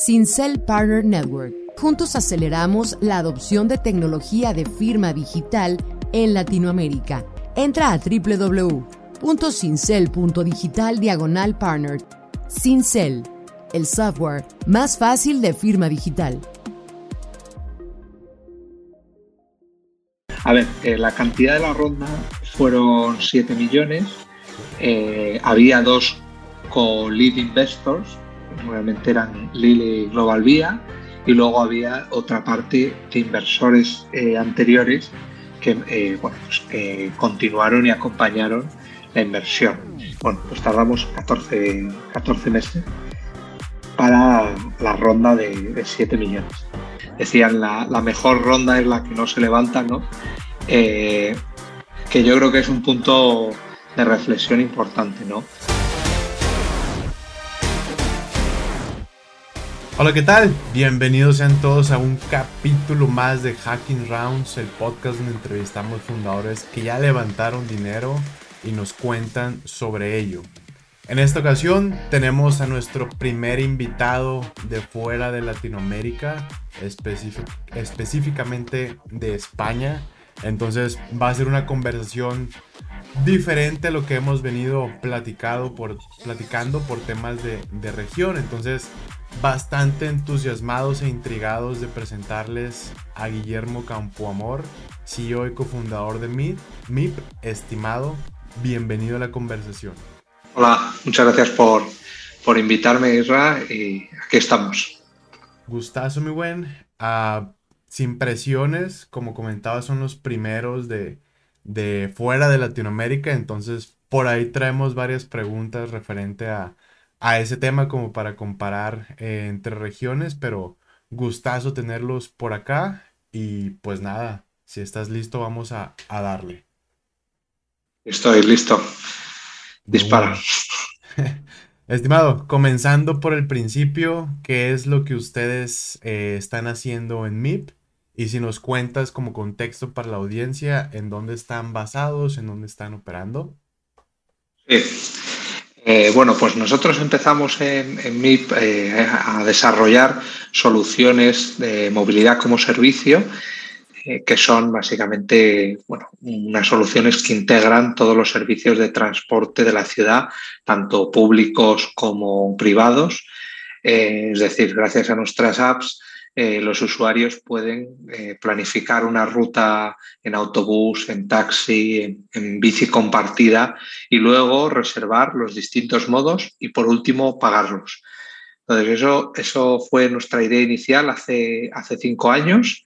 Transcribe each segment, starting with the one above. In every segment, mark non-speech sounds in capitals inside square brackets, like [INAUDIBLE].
Sincel Partner Network. Juntos aceleramos la adopción de tecnología de firma digital en Latinoamérica. Entra a www.cincel.digital diagonal partner. Cincel, el software más fácil de firma digital. A ver, eh, la cantidad de la ronda fueron 7 millones. Eh, había dos co-lead investors, realmente eran Lily Global Vía, y luego había otra parte de inversores eh, anteriores que bueno, pues, continuaron y acompañaron la inversión. Bueno, pues tardamos 14, 14 meses para la ronda de, 7 millones. Decían, la, la, mejor ronda es la que no se levanta, ¿no? Eh, que yo creo que es un punto de reflexión importante, ¿no? Hola, ¿qué tal? Bienvenidos sean todos a un capítulo más de Hacking Rounds, el podcast donde entrevistamos fundadores que ya levantaron dinero y nos cuentan sobre ello. En esta ocasión tenemos a nuestro primer invitado de fuera de Latinoamérica, específicamente de España. Entonces va a ser una conversación diferente a lo que hemos venido platicando por temas de, región. Entonces, bastante entusiasmados e intrigados de presentarles a Guillermo Campoamor, CEO y cofundador de MIP. MIP, estimado, bienvenido a la conversación. Hola, muchas gracias por, por invitarme, Isra, y aquí estamos. Gustazo, mi buen. Uh, sin presiones, como comentaba, son los primeros de, de fuera de Latinoamérica, entonces por ahí traemos varias preguntas referente a, a ese tema como para comparar eh, entre regiones, pero gustazo tenerlos por acá y pues nada, si estás listo vamos a, a darle. Estoy listo. Dispara. [LAUGHS] Estimado, comenzando por el principio, ¿qué es lo que ustedes eh, están haciendo en MIP? Y si nos cuentas como contexto para la audiencia, ¿en dónde están basados, en dónde están operando? Sí. Eh, bueno, pues nosotros empezamos en, MIP eh, a desarrollar soluciones de movilidad como servicio, eh, que son básicamente bueno, unas soluciones que integran todos los servicios de transporte de la ciudad, tanto públicos como privados. es decir, gracias a nuestras apps eh, los usuarios pueden eh, planificar una ruta en autobús, en taxi, en, bici compartida y luego reservar los distintos modos y por último pagarlos. Entonces eso, eso fue nuestra idea inicial hace, hace cinco años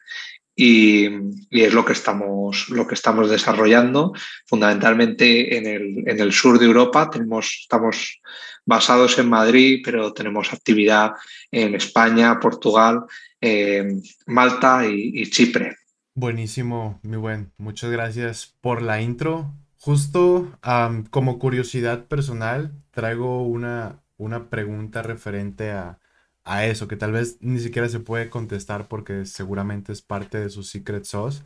y, es lo que, estamos, lo que estamos desarrollando fundamentalmente en el, en el sur de Europa. Tenemos, estamos basados en Madrid, pero tenemos actividad en España, Portugal eh, Malta y, Chipre. Buenísimo, mi buen. Muchas gracias por la intro. Justo como curiosidad personal, traigo una, una pregunta referente a, a, eso, que tal vez ni siquiera se puede contestar porque seguramente es parte de su secret sauce.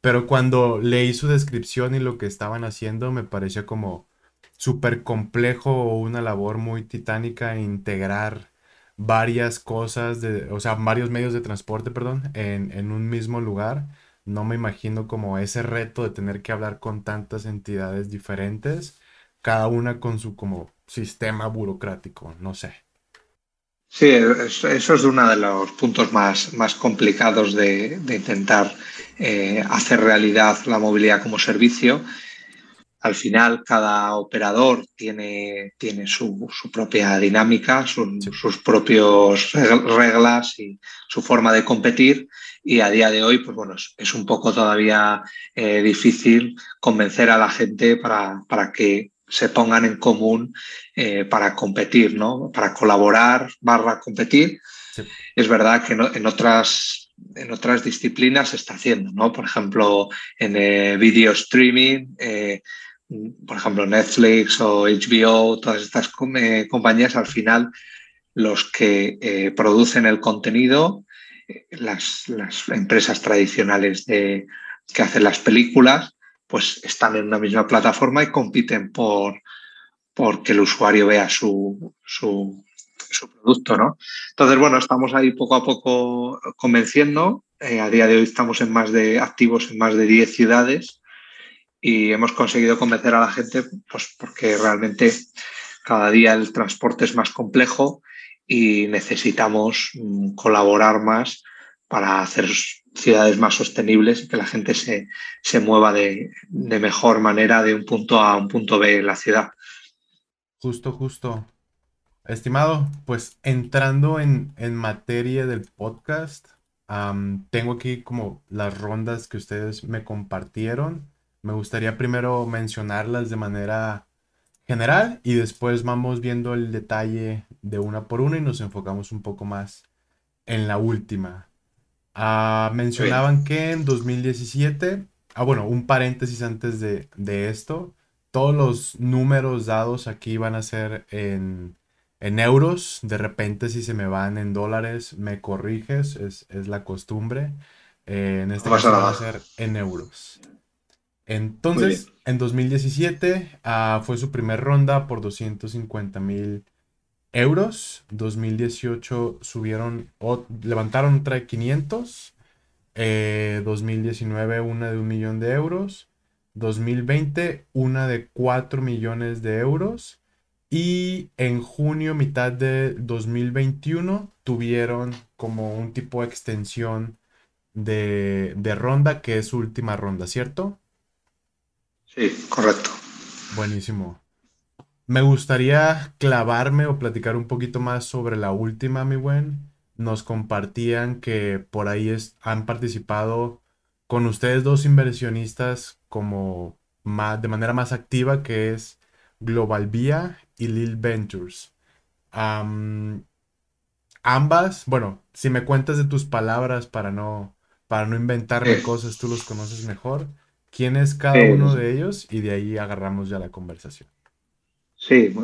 Pero cuando leí su descripción y lo que estaban haciendo, me parecía como súper complejo o una labor muy titánica integrar varias cosas, de, o sea, varios medios de transporte, perdón, en, en un mismo lugar. No me imagino como ese reto de tener que hablar con tantas entidades diferentes, cada una con su como sistema burocrático, no sé. Sí, eso es uno de los puntos más, más complicados de, de intentar eh, hacer realidad la movilidad como servicio al final cada operador tiene, tiene su, propia dinámica, sus propias reglas y su forma de competir. Y a día de hoy, pues bueno, es, un poco todavía eh, difícil convencer a la gente para, para que se pongan en común eh, para competir, ¿no? Para colaborar barra competir. Es verdad que en otras en otras disciplinas se está haciendo, ¿no? Por ejemplo, en el video streaming, por ejemplo, Netflix o HBO, todas estas eh, compañías, al final los que eh, producen el contenido, eh, las, empresas tradicionales de, que hacen las películas, pues están en una misma plataforma y compiten por, que el usuario vea su, su producto, ¿no? Entonces, bueno, estamos ahí poco a poco convenciendo. A día de hoy estamos en más de activos en más de 10 ciudades y hemos conseguido convencer a la gente, pues porque realmente cada día el transporte es más complejo y necesitamos mm, colaborar más para hacer ciudades más sostenibles y que la gente se, se mueva de, de, mejor manera de un punto A a un punto B en la ciudad. Justo, justo. Estimado, pues entrando en, en materia del podcast, tengo aquí como las rondas que ustedes me compartieron. Me gustaría primero mencionarlas de manera general y después vamos viendo el detalle de una por una y nos enfocamos un poco más en la última. Ah, mencionaban que en 2017, ah bueno, un paréntesis antes de, de, esto, todos los números dados aquí van a ser en, en, euros, de repente si se me van en dólares me corriges, es, es la costumbre, eh, en este caso van a ser en euros. Entonces, en 2017 ah, fue su primera ronda por 250 mil euros. 2018 subieron, o levantaron otra de 500. 2019 una de un millón de euros. 2020 una de 4 millones de euros. Y en junio, mitad de 2021, tuvieron como un tipo de extensión de, de ronda, que es su última ronda, ¿cierto? Sí, correcto. Buenísimo. Me gustaría clavarme o platicar un poquito más sobre la última, mi buen. Nos compartían que por ahí han participado con ustedes dos inversionistas como más, de manera más activa, que es Global Vía y Lil Ventures. ambas, bueno, si me cuentas de tus palabras para no, para no inventarme cosas, tú los conoces mejor quién es cada uno de ellos y de ahí agarramos ya la conversación. Sí,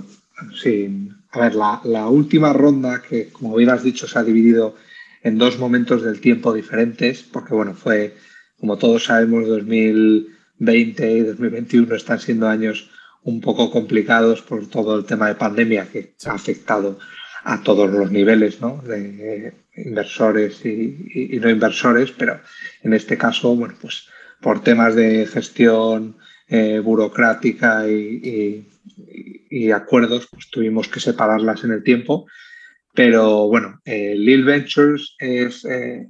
sí. A ver, la, última ronda, que como bien has dicho, se ha dividido en dos momentos del tiempo diferentes, porque bueno, fue, como todos sabemos, 2020 y 2021 están siendo años un poco complicados por todo el tema de pandemia que ha afectado a todos los niveles, ¿no? De inversores y, y no inversores, pero en este caso, bueno, pues por temas de gestión eh, burocrática y, acuerdos, pues tuvimos que separarlas en el tiempo. Pero bueno, eh, Lil Ventures es eh,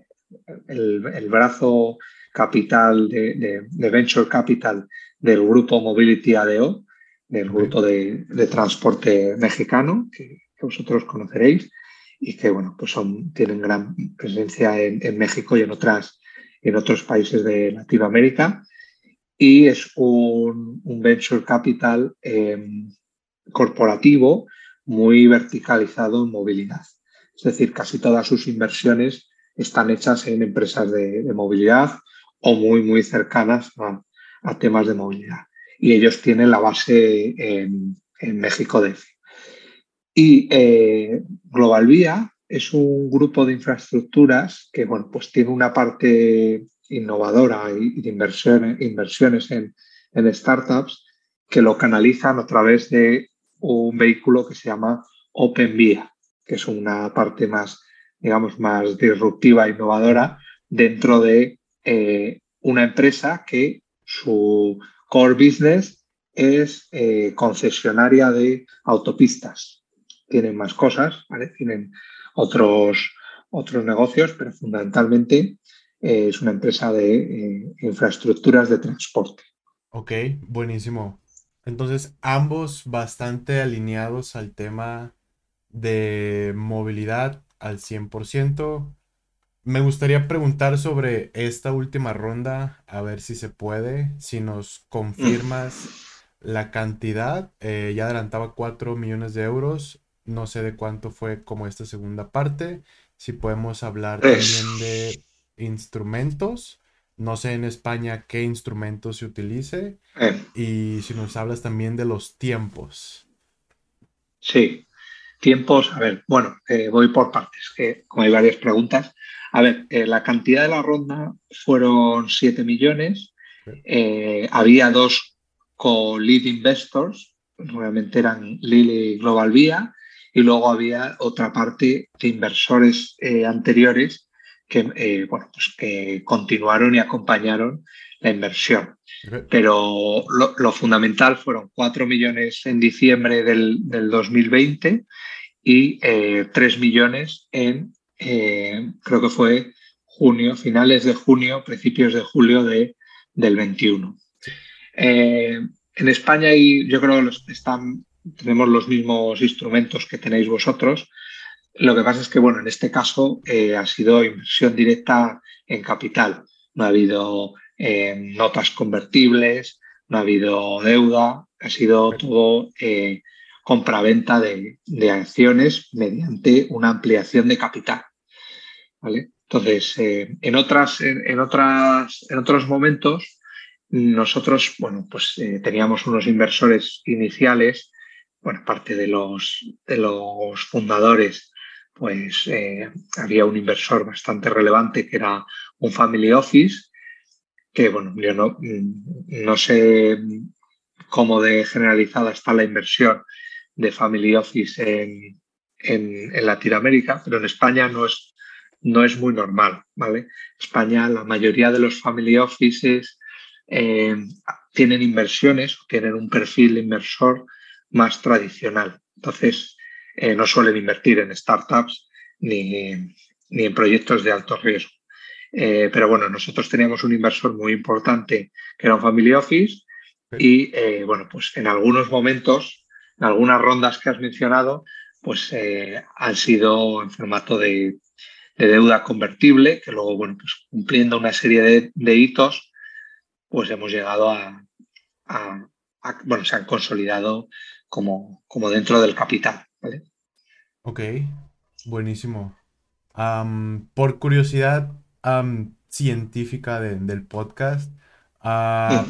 el, brazo capital de, Venture Capital del grupo Mobility ADO, del grupo de, transporte mexicano, que, vosotros conoceréis, y que bueno, pues son, tienen gran presencia en, en México y en otras en otros países de Latinoamérica y es un, venture capital em, corporativo muy verticalizado en movilidad. Es decir, casi todas sus inversiones están hechas en empresas de, movilidad o muy, muy cercanas a, temas de movilidad. Y ellos tienen la base en, México DF. Y eh, Global Vía es un grupo de infraestructuras que bueno, pues tiene una parte innovadora y de inversiones, inversiones en, startups que lo canalizan a través de un vehículo que se llama Open Vía, que es una parte más, digamos, más disruptiva innovadora dentro de eh, una empresa que su core business es eh, concesionaria de autopistas. Tienen más cosas, ¿vale? Tienen otros, otros negocios, pero fundamentalmente eh, es una empresa de eh, infraestructuras de transporte. Ok, buenísimo. Entonces, ambos bastante alineados al tema de movilidad al 100%. Me gustaría preguntar sobre esta última ronda, a ver si se puede, si nos confirmas la cantidad. Eh, ya adelantaba 4 millones de euros. No sé de cuánto fue como esta segunda parte. Si podemos hablar también de instrumentos. No sé en España qué instrumentos se utilice. Eh. Y si nos hablas también de los tiempos. Sí, tiempos. A ver, bueno, eh, voy por partes, que como hay varias preguntas. A ver, eh, la cantidad de la ronda fueron 7 millones. había dos co-lead investors, realmente eran Lily Global Vía, y luego había otra parte de inversores eh, anteriores que, eh, bueno, pues que continuaron y acompañaron la inversión. Pero lo, fundamental fueron 4 millones en diciembre del, 2020 y 3 millones en, creo que fue junio, finales de junio, principios de julio de, del 21. en España y yo creo que están tenemos los mismos instrumentos que tenéis vosotros. Lo que pasa es que, bueno, en este caso eh, ha sido inversión directa en capital. No ha habido eh, notas convertibles, no ha habido deuda, ha sido todo eh, compraventa de, acciones mediante una ampliación de capital. ¿vale? Entonces, en, otras, en, otras, en otros momentos, nosotros, bueno, pues teníamos unos inversores iniciales bueno, parte de los, de los fundadores, pues eh, había un inversor bastante relevante que era un family office, que bueno, yo no, no sé cómo de generalizada está la inversión de family office en, en, Latinoamérica, pero en España no es, no es muy normal, ¿vale? España, la mayoría de los family offices eh, tienen inversiones, tienen un perfil inversor más tradicional. Entonces, eh, no suelen invertir en startups ni, ni en proyectos de alto riesgo. Eh, pero bueno, nosotros teníamos un inversor muy importante que era un family office y eh, bueno, pues en algunos momentos, en algunas rondas que has mencionado, pues han sido en formato de, deuda convertible, que luego, bueno, pues cumpliendo una serie de, hitos, pues hemos llegado a, bueno, se han consolidado como, como dentro del capital. ¿vale? Ok, buenísimo. por curiosidad científica del podcast, ah,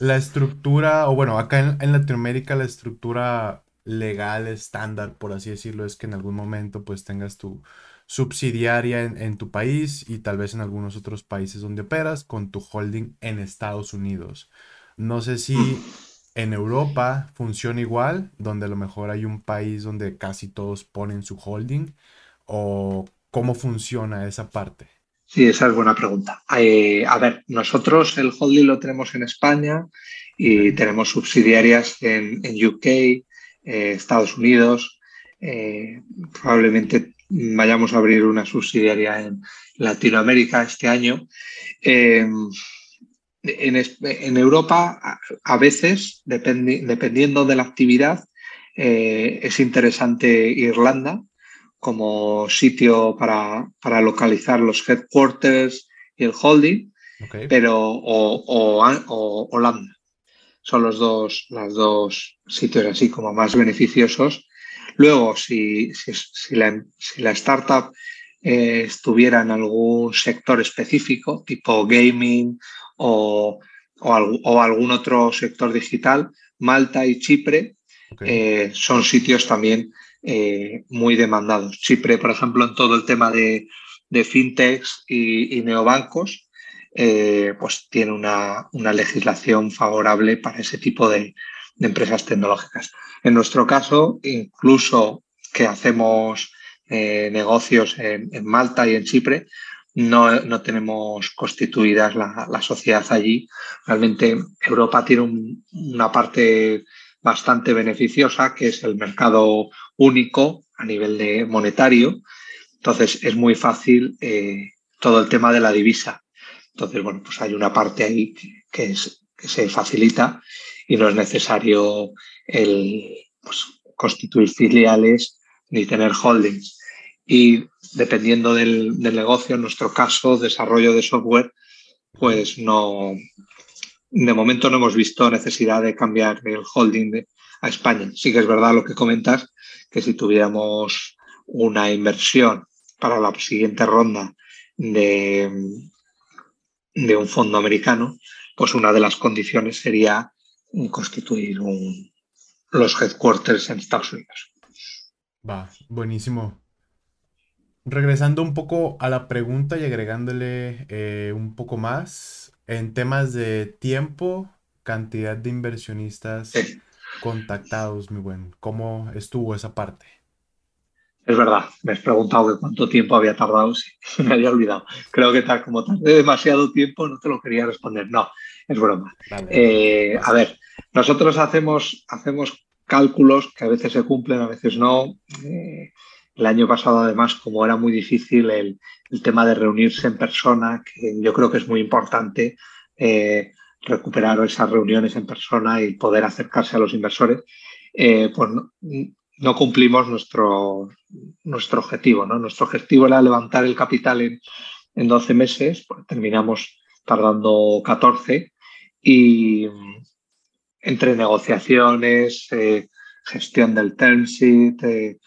la estructura, o bueno, acá en, Latinoamérica la estructura legal estándar, por así decirlo, es que en algún momento pues tengas tu subsidiaria en, en, tu país y tal vez en algunos otros países donde operas con tu holding en Estados Unidos. No sé si en Europa funciona igual, donde a lo mejor hay un país donde casi todos ponen su holding, o cómo funciona esa parte. Sí, esa es buena pregunta. Eh, a ver, nosotros el holding lo tenemos en España y tenemos subsidiarias en, UK, eh, Estados Unidos. Eh, probablemente vayamos a abrir una subsidiaria en Latinoamérica este año en, Europa a, veces, dependiendo de la actividad, eh, es interesante Irlanda como sitio para, localizar los headquarters y el holding, pero o, Holanda. Son los dos, los dos sitios así como más beneficiosos. Luego, si, si, la, startup eh, estuviera en algún sector específico, tipo gaming o, algún otro sector digital, Malta y Chipre eh, son sitios también eh, muy demandados. Chipre, por ejemplo, en todo el tema de, fintechs y, neobancos, eh, pues tiene una, legislación favorable para ese tipo de, empresas tecnológicas. En nuestro caso, incluso que hacemos negocios en, Malta y en Chipre, no, tenemos constituidas la, sociedad allí. Realmente Europa tiene una parte bastante beneficiosa, que es el mercado único a nivel de monetario. Entonces es muy fácil eh, todo el tema de la divisa. Entonces, bueno, pues hay una parte ahí que, que se facilita y no es necesario el, pues, constituir filiales ni tener holdings. Y dependiendo del, negocio, en nuestro caso, desarrollo de software, pues no, de momento no hemos visto necesidad de cambiar el holding a España. Sí que es verdad lo que comentas, que si tuviéramos una inversión para la siguiente ronda de, de un fondo americano, pues una de las condiciones sería constituir los headquarters en Estados Unidos. Va, buenísimo regresando un poco a la pregunta y agregándole eh, un poco más en temas de tiempo, cantidad de inversionistas contactados, mi buen. ¿Cómo estuvo esa parte? Es verdad, me has preguntado cuánto tiempo había tardado, sí, [LAUGHS] me había olvidado. Creo que tal como tardé demasiado tiempo no te lo quería responder. No, es broma. Eh, a ver, nosotros hacemos, hacemos cálculos que a veces se cumplen, a veces no. Eh, el año pasado, además, como era muy difícil el, tema de reunirse en persona, que yo creo que es muy importante eh, recuperar esas reuniones en persona y poder acercarse a los inversores, pues no cumplimos nuestro, nuestro objetivo. ¿no? Nuestro objetivo era levantar el capital en, en 12 meses, pues terminamos tardando 14 y entre negociaciones, eh, gestión del term sheet, eh,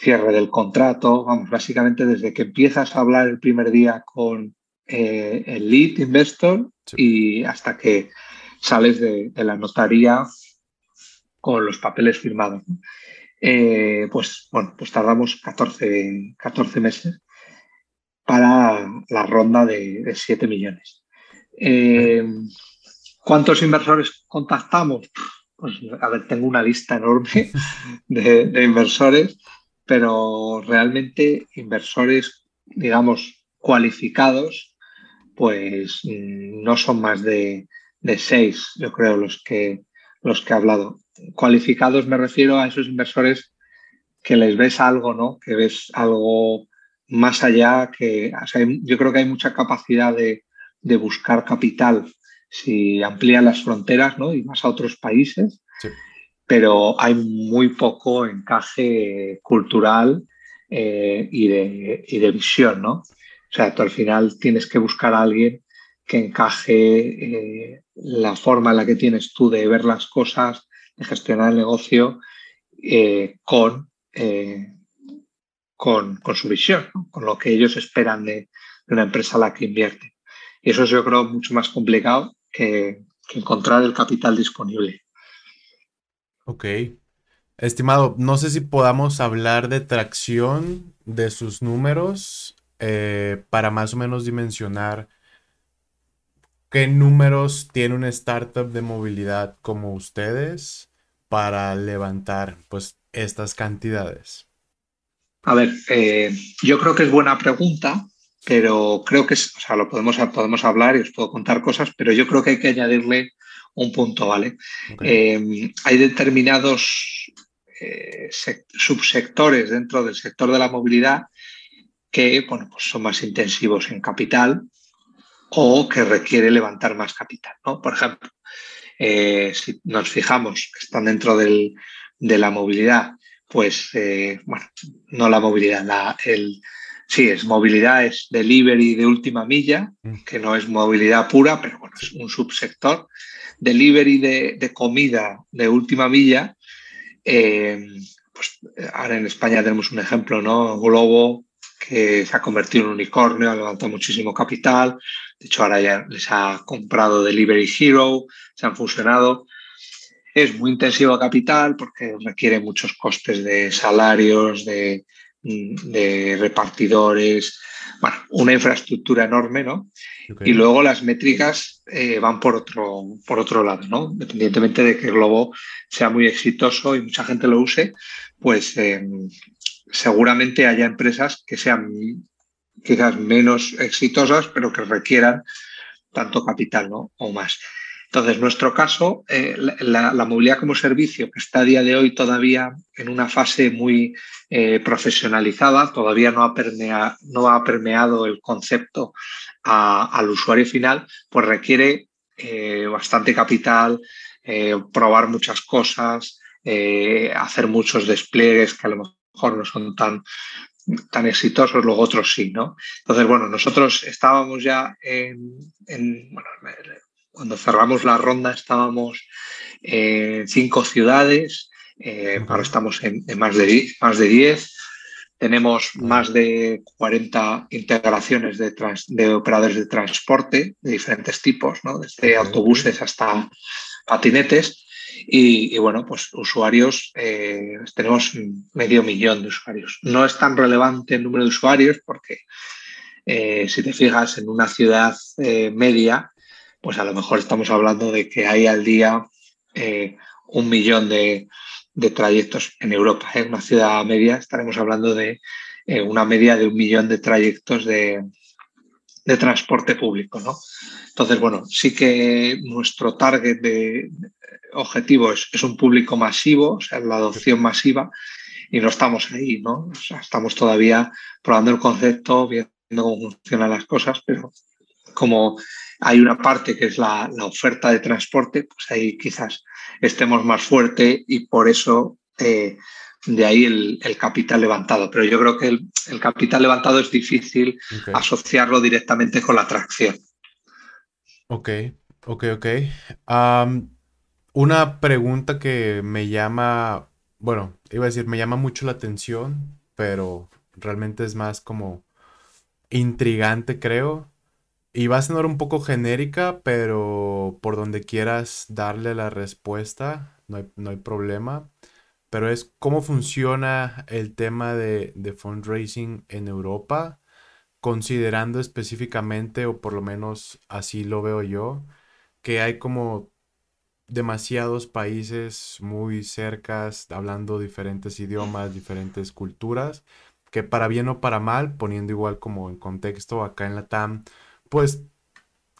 cierre del contrato, vamos, básicamente desde que empiezas a hablar el primer día con eh, el lead investor y hasta que sales de, de la notaría con los papeles firmados. Eh, pues bueno, pues tardamos 14, 14 meses para la ronda de, 7 millones. Eh, ¿Cuántos inversores contactamos? Pues a ver, tengo una lista enorme [LAUGHS] de, inversores, pero realmente inversores, digamos, cualificados, pues mm, no son más de, de seis, yo creo, los que, los que he hablado cualificados me refiero a esos inversores que les ves algo, ¿no? Que ves algo más allá, que yo creo que hay mucha capacidad de, buscar capital si amplían las fronteras, ¿no? Y más a otros países, pero hay muy poco encaje cultural eh, y, de, y, de, visión, ¿no? O sea, tú al final tienes que buscar a alguien que encaje eh, la forma en la que tienes tú de ver las cosas, de gestionar el negocio eh, con, con, con, su visión, con lo que ellos esperan de, una empresa a la que invierte. Y eso es, yo creo, mucho más complicado que, encontrar el capital disponible. Ok. Estimado, no sé si podamos hablar de tracción de sus números eh, para más o menos dimensionar qué números tiene una startup de movilidad como ustedes para levantar pues estas cantidades? A ver, eh, yo creo que es buena pregunta, pero creo que es, o sea, lo podemos, podemos hablar y os puedo contar cosas, pero yo creo que hay que añadirle un punto, ¿vale? Eh, hay determinados eh, subsectores dentro del sector de la movilidad que bueno, pues son más intensivos en capital o que requiere levantar más capital. ¿no? Por ejemplo, eh, si nos fijamos que están dentro de la movilidad, pues, bueno, no la movilidad, la, el, sí, es movilidad, es delivery de última milla, mm. que no es movilidad pura, pero bueno, es un subsector. Delivery de, comida de última milla, eh, pues ahora en España tenemos un ejemplo, ¿no? Globo, que se ha convertido en un unicornio, ha levantado muchísimo capital. De hecho, ahora ya les ha comprado Delivery Hero, se han fusionado. Es muy intensivo a capital porque requiere muchos costes de salarios, de, repartidores, bueno, una infraestructura enorme, ¿no? Y luego las métricas eh, van por otro, por otro lado, ¿no? Independientemente de que Globo sea muy exitoso y mucha gente lo use, pues eh, seguramente haya empresas que sean quizás menos exitosas, pero que requieran tanto capital ¿no? o más. Entonces, nuestro caso, eh, la, movilidad como servicio, que está a día de hoy todavía en una fase muy eh, profesionalizada, todavía no ha, no ha, permeado el concepto al usuario final, pues requiere eh, bastante capital, probar muchas cosas, hacer muchos despliegues que a lo mejor no son tan tan exitosos, luego otros sí, ¿no? Entonces, bueno, nosotros estábamos ya en, bueno, cuando cerramos la ronda estábamos en cinco ciudades, eh, ahora estamos en, más, de, más de 10, tenemos más de 40 integraciones de, de operadores de transporte de diferentes tipos, ¿no? desde autobuses hasta patinetes. Y, bueno, pues usuarios, eh, tenemos medio millón de usuarios. No es tan relevante el número de usuarios porque eh, si te fijas en una ciudad eh, media, pues a lo mejor estamos hablando de que hay al día un millón de, trayectos en Europa. En ¿eh? una ciudad media estaremos hablando de eh, una media de un millón de trayectos de, de transporte público. ¿no? Entonces, bueno, sí que nuestro target de objetivo es, es, un público masivo, o sea, la adopción masiva, y no estamos ahí, ¿no? Estamos todavía probando el concepto, viendo cómo funcionan las cosas, pero como hay una parte que es la, la oferta de transporte, pues ahí quizás estemos más fuerte y por eso eh, de ahí el, el, capital levantado. Pero yo creo que el, el capital levantado es difícil okay. asociarlo directamente con la atracción. Ok, ok, ok. Um, una pregunta que me llama, bueno, iba a decir, me llama mucho la atención, pero realmente es más como intrigante, creo. Y va a sonar un poco genérica, pero por donde quieras darle la respuesta, no hay, no hay problema. Pero es cómo funciona el tema de, de, fundraising en Europa, considerando específicamente, o por lo menos así lo veo yo, que hay como demasiados países muy cercas, hablando diferentes idiomas, diferentes culturas, que para bien o para mal, poniendo igual como en contexto acá en la TAM, pues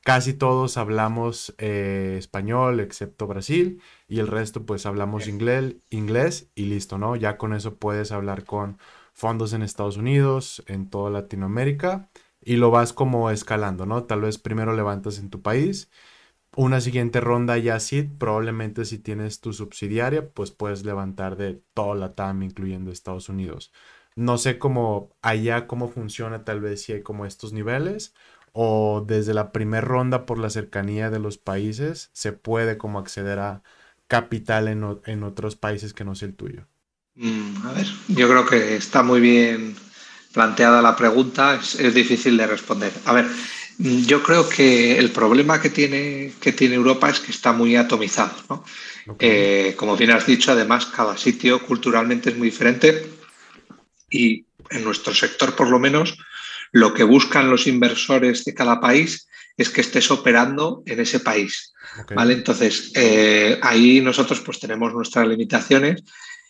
casi todos hablamos eh, español, excepto Brasil, y el resto pues hablamos inglés, inglés y listo, ¿no? Ya con eso puedes hablar con fondos en Estados Unidos, en toda Latinoamérica, y lo vas como escalando, ¿no? Tal vez primero levantas en tu país, una siguiente ronda ya sí, probablemente si tienes tu subsidiaria, pues puedes levantar de toda la TAM, incluyendo Estados Unidos. No sé cómo allá, cómo funciona, tal vez si hay como estos niveles, o desde la primera ronda por la cercanía de los países se puede como acceder a capital en, en otros países que no sea el tuyo? Mm, a ver, yo creo que está muy bien planteada la pregunta, es, es, difícil de responder. A ver, yo creo que el problema que tiene, que tiene Europa es que está muy atomizado. ¿no? Okay. Eh, como bien has dicho, además, cada sitio culturalmente es muy diferente y en nuestro sector, por lo menos, lo que buscan los inversores de cada país es que estés operando en ese país. Okay. ¿vale? Entonces, eh, ahí nosotros pues tenemos nuestras limitaciones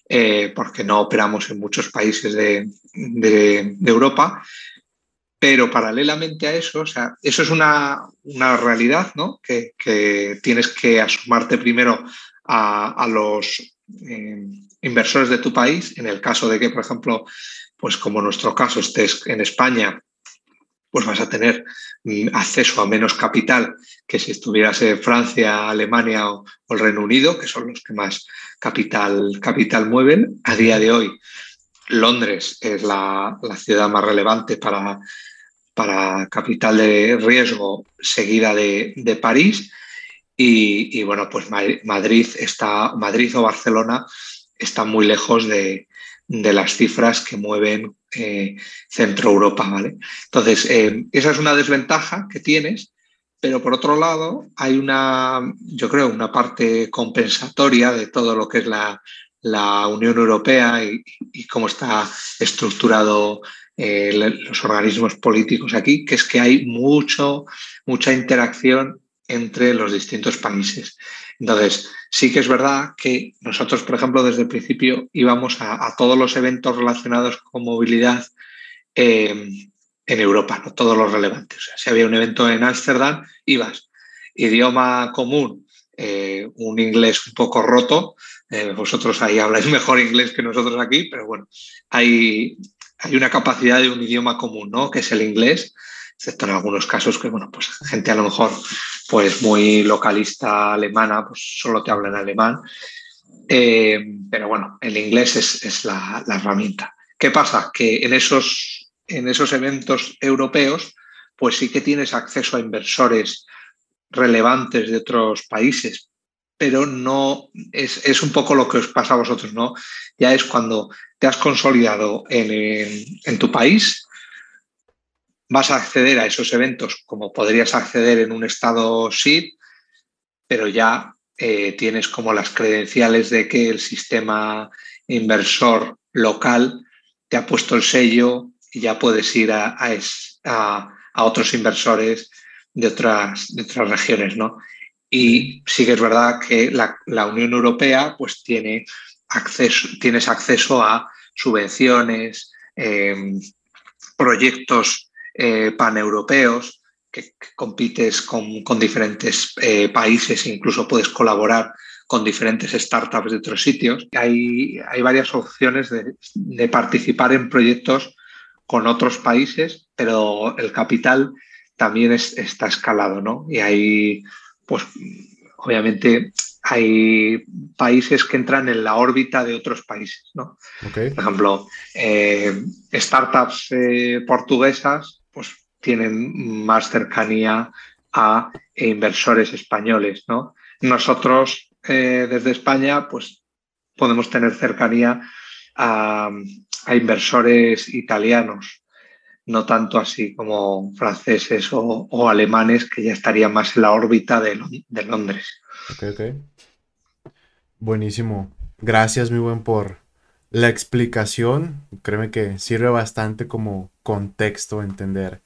eh, porque no operamos en muchos países de, de, de, Europa, pero paralelamente a eso, o sea, eso es una, una realidad ¿no? que, que, tienes que asumarte primero a, a los eh, inversores de tu país, en el caso de que, por ejemplo, pues como en nuestro caso estés en España pues vas a tener mm, acceso a menos capital que si estuvieras en Francia, Alemania o, el Reino Unido, que son los que más capital, capital mueven. A día de hoy, Londres es la, la ciudad más relevante para, para, capital de riesgo, seguida de, de París. Y, y, bueno, pues Madrid, está, Madrid o Barcelona están muy lejos de, de las cifras que mueven eh, Centro Europa, ¿vale? Entonces, eh, esa es una desventaja que tienes, pero por otro lado, hay una, yo creo, una parte compensatoria de todo lo que es la, la Unión Europea y, cómo está estructurado eh, los organismos políticos aquí, que es que hay mucho, mucha interacción entre los distintos países. Entonces, sí que es verdad que nosotros, por ejemplo, desde el principio íbamos a, todos los eventos relacionados con movilidad eh, en Europa, todos los relevantes. O sea, si había un evento en Ámsterdam, ibas. Idioma común, eh, un inglés un poco roto. Eh, vosotros ahí habláis [LAUGHS] mejor inglés que nosotros aquí, pero bueno, hay, hay una capacidad de un idioma común, ¿no? Que es el inglés excepto en algunos casos que, bueno, pues gente a lo mejor pues muy localista alemana, pues solo te habla en alemán. Eh, pero bueno, el inglés es, es la, herramienta. ¿Qué pasa? Que en esos, en esos eventos europeos, pues sí que tienes acceso a inversores relevantes de otros países, pero no es, es, un poco lo que os pasa a vosotros, ¿no? Ya es cuando te has consolidado en, en tu país, vas a acceder a esos eventos como podrías acceder en un estado SID, pero ya eh, tienes como las credenciales de que el sistema inversor local te ha puesto el sello y ya puedes ir a, a, a otros inversores de otras, de otras regiones, ¿no? Y sí que es verdad que la, la Unión Europea pues tiene acceso, tienes acceso a subvenciones, em, proyectos eh, paneuropeos, que, compites con, diferentes eh, países e incluso puedes colaborar con diferentes startups de otros sitios. Hay, hay varias opciones de, participar en proyectos con otros países, pero el capital también está escalado, ¿no? Y hay, pues, obviamente, hay países que entran en la órbita de otros países, ¿no? Por ejemplo, eh, startups eh, portuguesas, pues, tienen más cercanía a inversores españoles, ¿no? Nosotros, eh, desde España, pues, podemos tener cercanía a inversores italianos no tanto así como franceses o, alemanes, que ya estarían más en la órbita de, Londres. Ok, ok. Buenísimo. Gracias, mi buen, por la explicación. Créeme que sirve bastante como contexto entender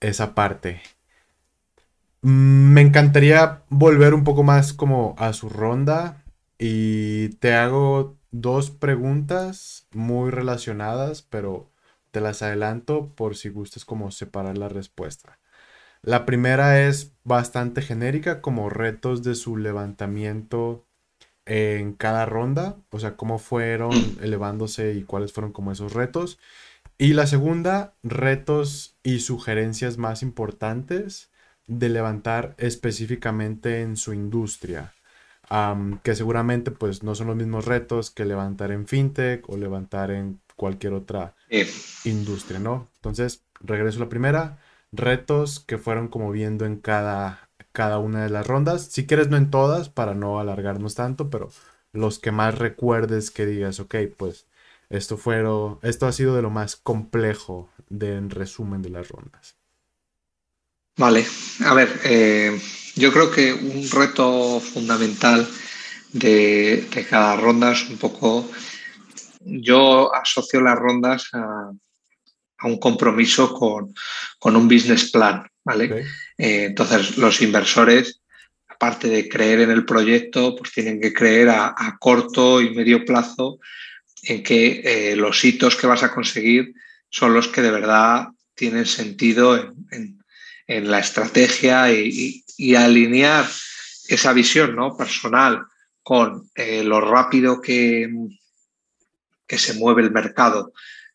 esa parte. Mm, me encantaría volver un poco más como a su ronda y te hago dos preguntas muy relacionadas, pero te las adelanto por si gustes como separar la respuesta. La primera es bastante genérica, como retos de su levantamiento en cada ronda, o sea, cómo fueron mm. elevándose y cuáles fueron como esos retos. Y la segunda, retos y sugerencias más importantes de levantar específicamente en su industria. que seguramente pues no son los mismos retos que levantar en fintech o levantar en cualquier otra industria, ¿no? Entonces, regreso a la primera. Retos que fueron como viendo en cada, cada una de las rondas. Si quieres, no en todas, para no alargarnos tanto, pero los que más recuerdes que digas, ok, pues esto, fueron, esto ha sido de lo más complejo de, en resumen de las rondas. Vale, a ver, eh, yo creo que un reto fundamental de, de cada ronda es un poco yo asocio las rondas a, un compromiso con, un business plan, ¿vale? Eh, entonces, los inversores, aparte de creer en el proyecto, pues tienen que creer a, corto y medio plazo en que eh, los hitos que vas a conseguir son los que de verdad tienen sentido en, la estrategia y, alinear esa visión ¿no? personal con eh, lo rápido que, que se mueve el mercado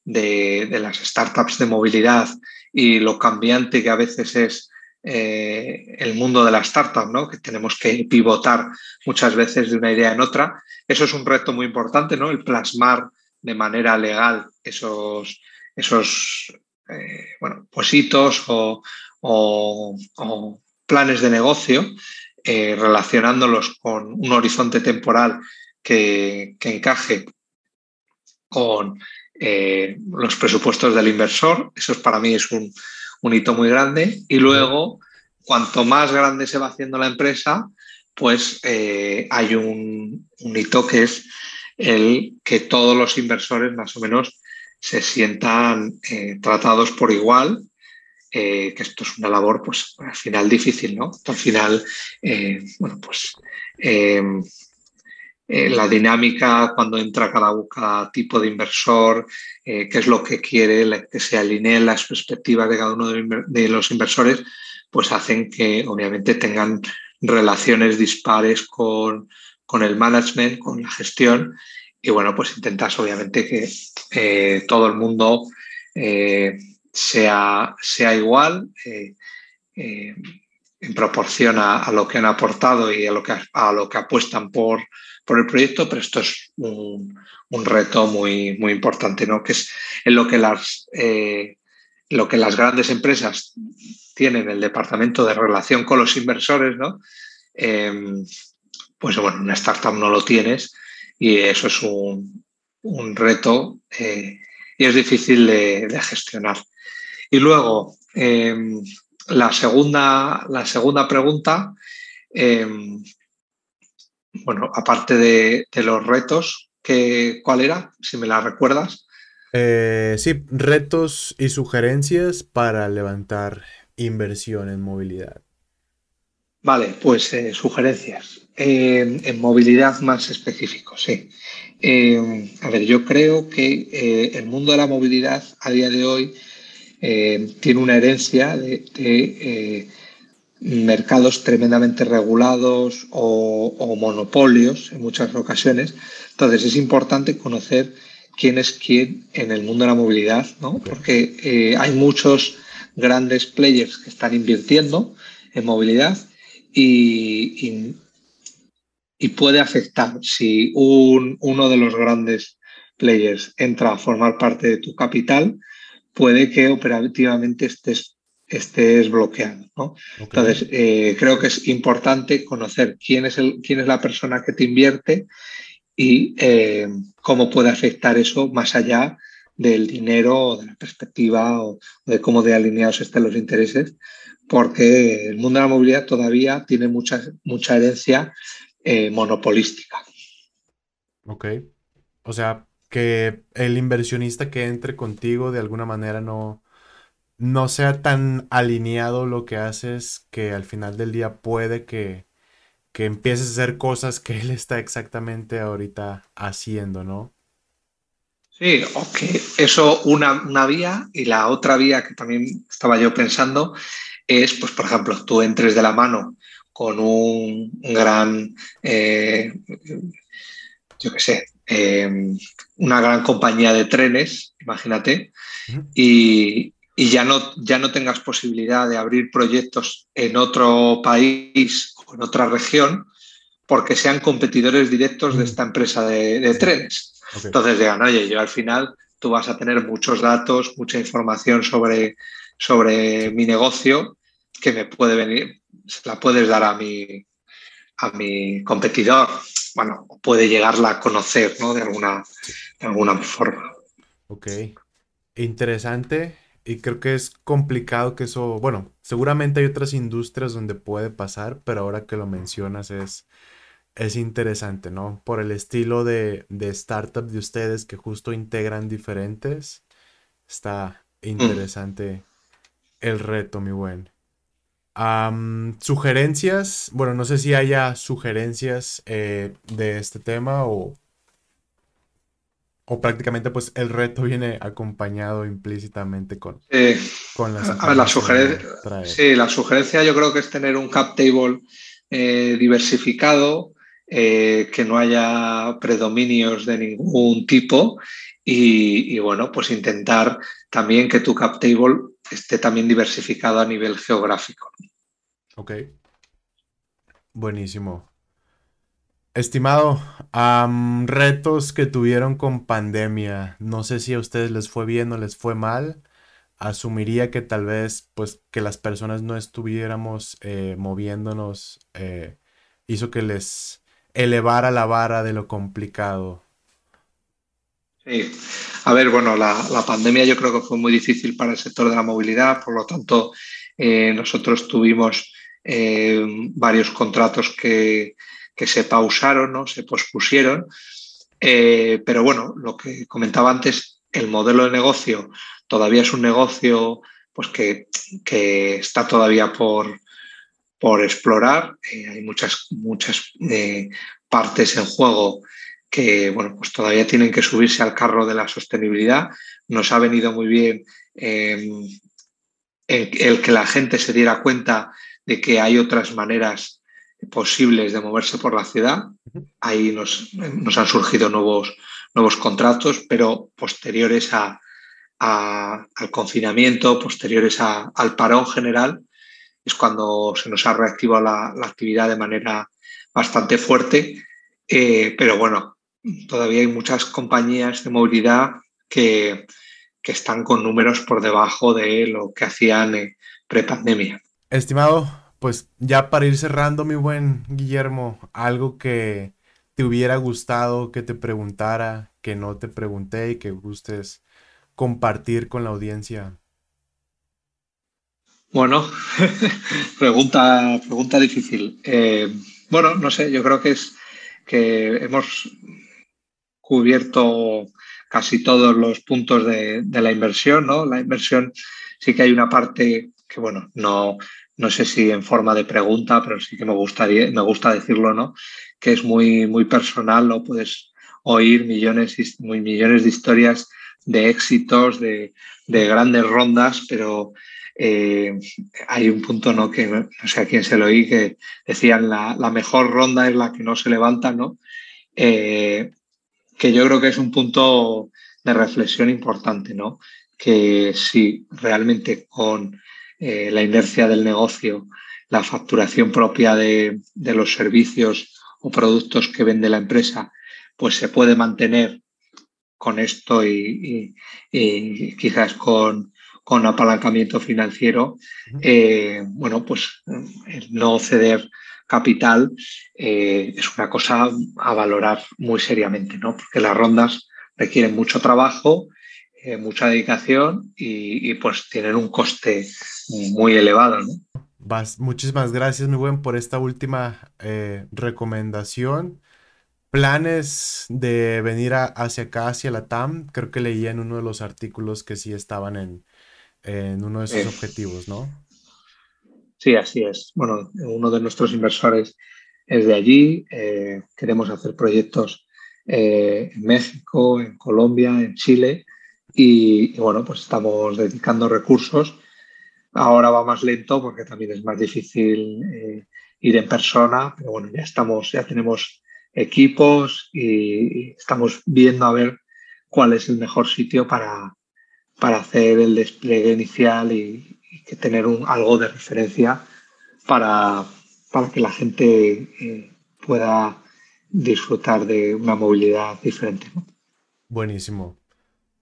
de, las startups de movilidad y lo cambiante que a veces es eh, el mundo de la startup, ¿no? que tenemos que pivotar muchas veces de una idea en otra. Eso es un reto muy importante, ¿no? el plasmar de manera legal esos, esos eh, bueno, pues hitos o, planes de negocio, eh, relacionándolos con un horizonte temporal que, que encaje con eh, los presupuestos del inversor. Eso para mí es un, hito muy grande. Y luego, cuanto más grande se va haciendo la empresa, pues eh, hay un, hito que es el que todos los inversores más o menos se sientan eh, tratados por igual, que esto es una labor pues al final difícil, ¿no? Al final, bueno, pues eh, la dinámica cuando entra cada, tipo de inversor, eh, qué es lo que quiere, que se alineen las perspectivas de cada uno de los inversores, pues hacen que obviamente tengan relaciones dispares con, el management, con la gestión. Y bueno, pues intentas obviamente que eh, todo el mundo sea, sea igual en proporción a, lo que han aportado y a lo que, a lo que apuestan por, por el proyecto, pero esto es un, reto muy, muy importante, ¿no? que es en lo que, las, eh, lo que las grandes empresas tienen, el departamento de relación con los inversores, ¿no? Em, pues bueno, una startup no lo tienes y eso es un, reto eh, y es difícil de, gestionar. Y luego, em, la, segunda, la segunda pregunta, em, bueno, aparte de, los retos, ¿cuál era? Si me la recuerdas. Eh, sí, retos y sugerencias para levantar inversión en movilidad. Vale, pues eh, sugerencias. en movilidad más específico, sí. a ver, yo creo que el mundo de la movilidad a día de hoy tiene una herencia de, mercados tremendamente regulados o, monopolios en muchas ocasiones. Entonces es importante conocer quién es quién en el mundo de la movilidad, ¿no? Porque eh, hay muchos grandes players que están invirtiendo en movilidad y, y, puede afectar si uno de los grandes players entra a formar parte de tu capital, puede que operativamente estés, estés bloqueado. ¿no? Entonces, eh, creo que es importante conocer quién es, el, quién es la persona que te invierte y eh, cómo puede afectar eso más allá del dinero o de la perspectiva o de cómo de alineados estén los intereses, porque el mundo de la movilidad todavía tiene mucha, mucha herencia eh, monopolística. Ok. O sea, que el inversionista que entre contigo de alguna manera no, no sea tan alineado lo que haces que al final del día puede que que empieces a hacer cosas que él está exactamente ahorita haciendo, ¿no? Sí, ok. Eso una, una vía y la otra vía que también estaba yo pensando es, pues, por ejemplo, tú entres de la mano con un, gran, eh, yo qué sé, eh, una gran compañía de trenes, imagínate, y, y ya no, ya no tengas posibilidad de abrir proyectos en otro país o en otra región porque sean competidores directos de esta empresa de, trenes. Entonces digan, oye, yo al final tú vas a tener muchos datos, mucha información sobre, sobre mi negocio que me puede venir, se la puedes dar a mi, a mi competidor. Bueno, puede llegarla a conocer, ¿no? De alguna, de alguna forma. Ok. Interesante. Y creo que es complicado que eso, bueno, seguramente hay otras industrias donde puede pasar, pero ahora que lo mencionas es, es interesante, ¿no? Por el estilo de, de startup de ustedes que justo integran diferentes, está mm. interesante el reto, mi buen. Sugerencias, bueno, no sé si haya sugerencias eh, de este tema o o prácticamente pues el reto viene acompañado implícitamente con, con la sugerencia. Sí, la sugerencia yo creo que es tener un cap table eh, diversificado, eh, que no haya predominios de ningún tipo y, bueno, pues intentar también que tu cap table esté también diversificado a nivel geográfico. Ok. Buenísimo. Estimado, retos que tuvieron con pandemia. No sé si a ustedes les fue bien o les fue mal. Asumiría que tal vez, pues, que las personas no estuviéramos eh, moviéndonos eh, hizo que les elevara la vara de lo complicado. Sí, a ver, bueno, la, pandemia yo creo que fue muy difícil para el sector de la movilidad, por lo tanto, eh, nosotros tuvimos varios contratos que, que se pausaron, ¿no? se pospusieron. Eh, pero bueno, lo que comentaba antes, el modelo de negocio todavía es un negocio pues, que, está todavía por, por explorar. Eh, hay muchas, muchas eh, partes en juego que bueno, pues todavía tienen que subirse al carro de la sostenibilidad. Nos ha venido muy bien el que la gente se diera cuenta de que hay otras maneras posibles de moverse por la ciudad. Ahí nos, han surgido nuevos, nuevos contratos, pero posteriores a, al confinamiento, posteriores al parón general, es cuando se nos ha reactivado la, actividad de manera bastante fuerte. Eh, pero bueno, todavía hay muchas compañías de movilidad que, que están con números por debajo de lo que hacían eh, pre-pandemia. Estimado, pues ya para ir cerrando, mi buen Guillermo, algo que te hubiera gustado que te preguntara, que no te pregunté y que gustes compartir con la audiencia. Bueno, [LAUGHS] pregunta, pregunta difícil. Eh, bueno, no sé, yo creo que es que hemos cubierto casi todos los puntos de, de la inversión, ¿no? La inversión sí que hay una parte que, bueno, no, no sé si en forma de pregunta, pero sí que me gustaría, me gusta decirlo, ¿no? Que es muy, muy personal, ¿no? Puedes oír millones, muy millones de historias de éxitos, de, grandes rondas, pero eh, hay un punto ¿no? que no sé a quién se lo oí que decían la, la mejor ronda es la que no se levanta, ¿no? Eh, que yo creo que es un punto de reflexión importante, ¿no? Que si realmente con eh, la inercia del negocio, la facturación propia de, de, los servicios o productos que vende la empresa, pues se puede mantener con esto y, quizás con, con, apalancamiento financiero, eh, bueno, pues el no ceder capital eh, es una cosa a valorar muy seriamente, ¿no? Porque las rondas requieren mucho trabajo, eh, mucha dedicación y, pues tienen un coste muy elevado, ¿no? muchísimas gracias, muy buen, por esta última recomendación planes de venir hacia acá, hacia la TAM, creo que leía en uno de los artículos que sí estaban en, uno de esos objetivos, ¿no? Sí, así es. Bueno, uno de nuestros inversores es de allí. Eh, queremos hacer proyectos eh, en México, en Colombia, en Chile. Y, bueno, pues estamos dedicando recursos. Ahora va más lento porque también es más difícil eh, ir en persona, pero bueno, ya estamos, ya tenemos equipos y estamos viendo a ver cuál es el mejor sitio para, para hacer el despliegue inicial y, que tener un, algo de referencia para, para que la gente eh, pueda disfrutar de una movilidad diferente. Buenísimo.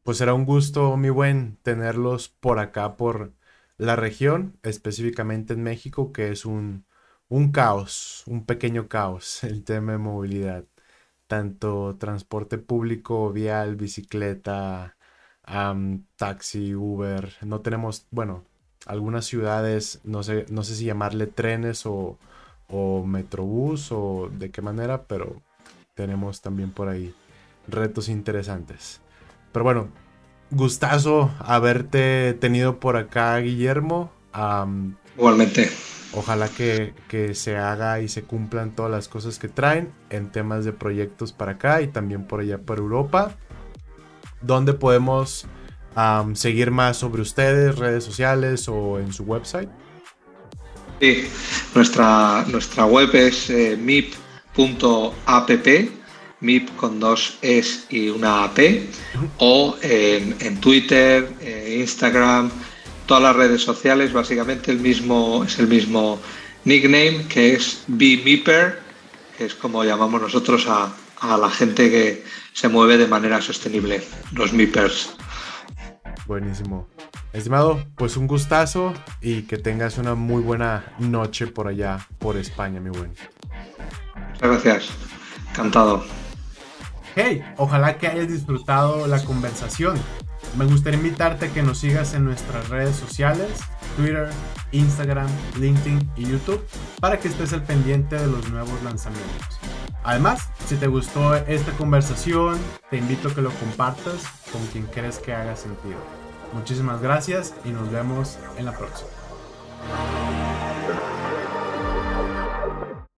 Pues será un gusto, mi buen, tenerlos por acá, por la región, específicamente en México, que es un, un caos, un pequeño caos, [LAUGHS] el tema de movilidad. Tanto transporte público, vial, bicicleta, taxi, Uber. No tenemos, bueno, algunas ciudades, no sé, no sé si llamarle trenes o, o metrobús o de qué manera, pero tenemos también por ahí retos interesantes. Pero bueno, gustazo haberte tenido por acá, Guillermo. Igualmente. Ojalá que, se haga y se cumplan todas las cosas que traen en temas de proyectos para acá y también por allá por Europa. Donde podemos seguir más sobre ustedes, redes sociales o en su website. Sí, nuestra, nuestra web es eh, mip.app, mip con dos es y una ap, o en, Twitter, eh, Instagram, todas las redes sociales, básicamente el mismo, es el mismo nickname que es BMIPER, que es como llamamos nosotros a, la gente que se mueve de manera sostenible, los MIPERS. Buenísimo. Estimado, pues un gustazo y que tengas una muy buena noche por allá, por España, mi buen. Muchas gracias. Encantado. Hey, ojalá que hayas disfrutado la conversación. Me gustaría invitarte a que nos sigas en nuestras redes sociales, Twitter, Instagram, LinkedIn y YouTube, para que estés al pendiente de los nuevos lanzamientos. Además, si te gustó esta conversación, te invito a que lo compartas con quien crees que haga sentido. Muchísimas gracias y nos vemos en la próxima.